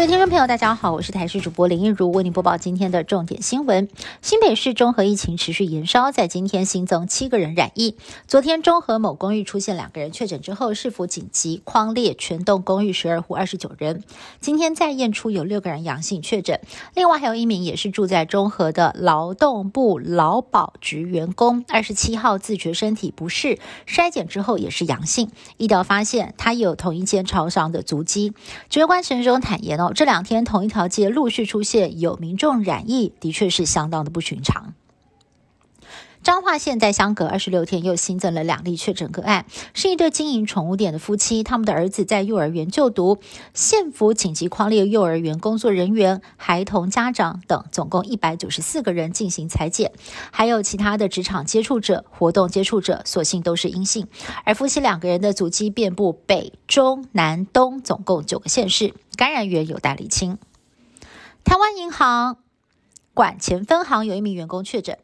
各位听众朋友，大家好，我是台视主播林一如，为您播报今天的重点新闻。新北市中和疫情持续延烧，在今天新增七个人染疫。昨天中和某公寓出现两个人确诊之后，市府紧急框列全栋公寓十二户二十九人。今天再验出有六个人阳性确诊，另外还有一名也是住在中和的劳动部劳保局员工，二十七号自觉身体不适，筛检之后也是阳性，医疗发现他有同一间超商的足迹。指挥官陈忠坦言哦。这两天同一条街陆续出现有民众染疫，的确是相当的不寻常。彰化县在相隔二十六天又新增了两例确诊个案，是一对经营宠物店的夫妻，他们的儿子在幼儿园就读，县府紧急框列幼儿园工作人员、孩童家长等，总共一百九十四个人进行裁剪，还有其他的职场接触者、活动接触者，所幸都是阴性。而夫妻两个人的足迹遍布北、中、南、东，总共九个县市，感染源有待厘清。台湾银行管前分行有一名员工确诊。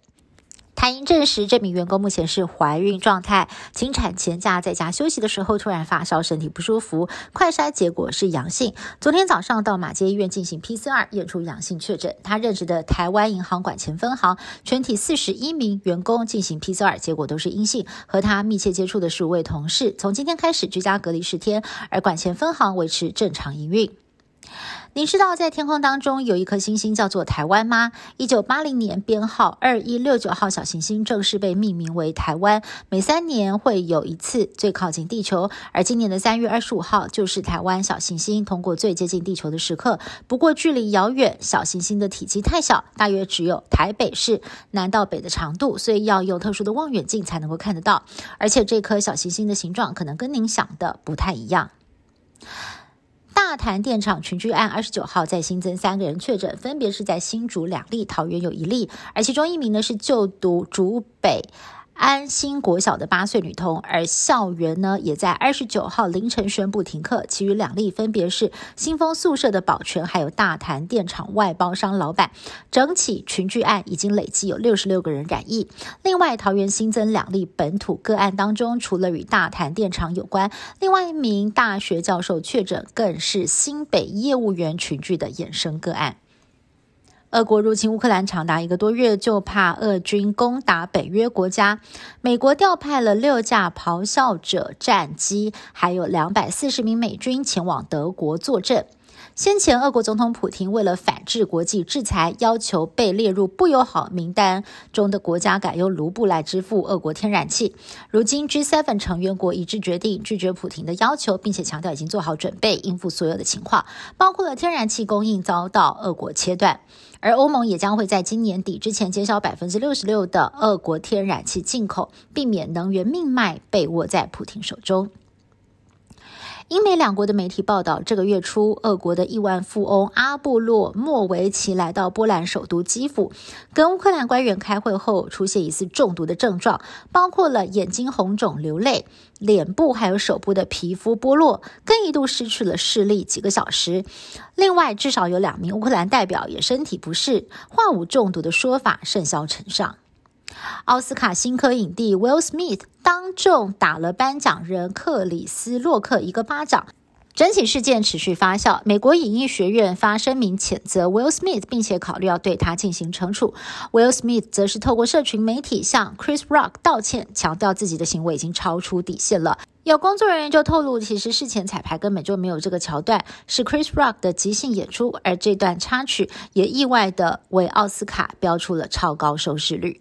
台银证实，这名员工目前是怀孕状态，请产前假在家休息的时候突然发烧，身体不舒服，快筛结果是阳性。昨天早上到马街医院进行 PCR，验出阳性确诊。他任职的台湾银行管前分行全体四十一名员工进行 PCR，结果都是阴性。和他密切接触的十五位同事，从今天开始居家隔离十天，而管前分行维持正常营运。您知道在天空当中有一颗星星叫做台湾吗？一九八零年编号二一六九号小行星正式被命名为台湾。每三年会有一次最靠近地球，而今年的三月二十五号就是台湾小行星通过最接近地球的时刻。不过距离遥远，小行星的体积太小，大约只有台北市南到北的长度，所以要用特殊的望远镜才能够看得到。而且这颗小行星的形状可能跟您想的不太一样。大潭电厂群聚案二十九号再新增三个人确诊，分别是在新竹两例，桃园有一例，而其中一名呢是就读竹北。安心国小的八岁女童，而校园呢也在二十九号凌晨宣布停课。其余两例分别是新丰宿舍的保全，还有大潭电厂外包商老板。整起群聚案已经累计有六十六个人染疫。另外，桃园新增两例本土个案当中，除了与大潭电厂有关，另外一名大学教授确诊，更是新北业务员群聚的衍生个案。俄国入侵乌克兰长达一个多月，就怕俄军攻打北约国家。美国调派了六架咆哮者战机，还有两百四十名美军前往德国坐镇。先前，俄国总统普京为了反制国际制裁，要求被列入不友好名单中的国家改用卢布来支付俄国天然气。如今，G7 成员国一致决定拒绝普京的要求，并且强调已经做好准备应付所有的情况，包括了天然气供应遭到俄国切断。而欧盟也将会在今年底之前减少百分之六十六的俄国天然气进口，避免能源命脉被握在普京手中。英美两国的媒体报道，这个月初，俄国的亿万富翁阿布洛莫维奇来到波兰首都基辅，跟乌克兰官员开会后，出现疑似中毒的症状，包括了眼睛红肿、流泪，脸部还有手部的皮肤剥落，更一度失去了视力几个小时。另外，至少有两名乌克兰代表也身体不适，化武中毒的说法甚嚣尘上。奥斯卡新科影帝 Will Smith 当众打了颁奖人克里斯洛克一个巴掌，整起事件持续发酵。美国影艺学院发声明谴责 Will Smith，并且考虑要对他进行惩处。Will Smith 则是透过社群媒体向 Chris Rock 道歉，强调自己的行为已经超出底线了。有工作人员就透露，其实事前彩排根本就没有这个桥段，是 Chris Rock 的即兴演出，而这段插曲也意外的为奥斯卡标出了超高收视率。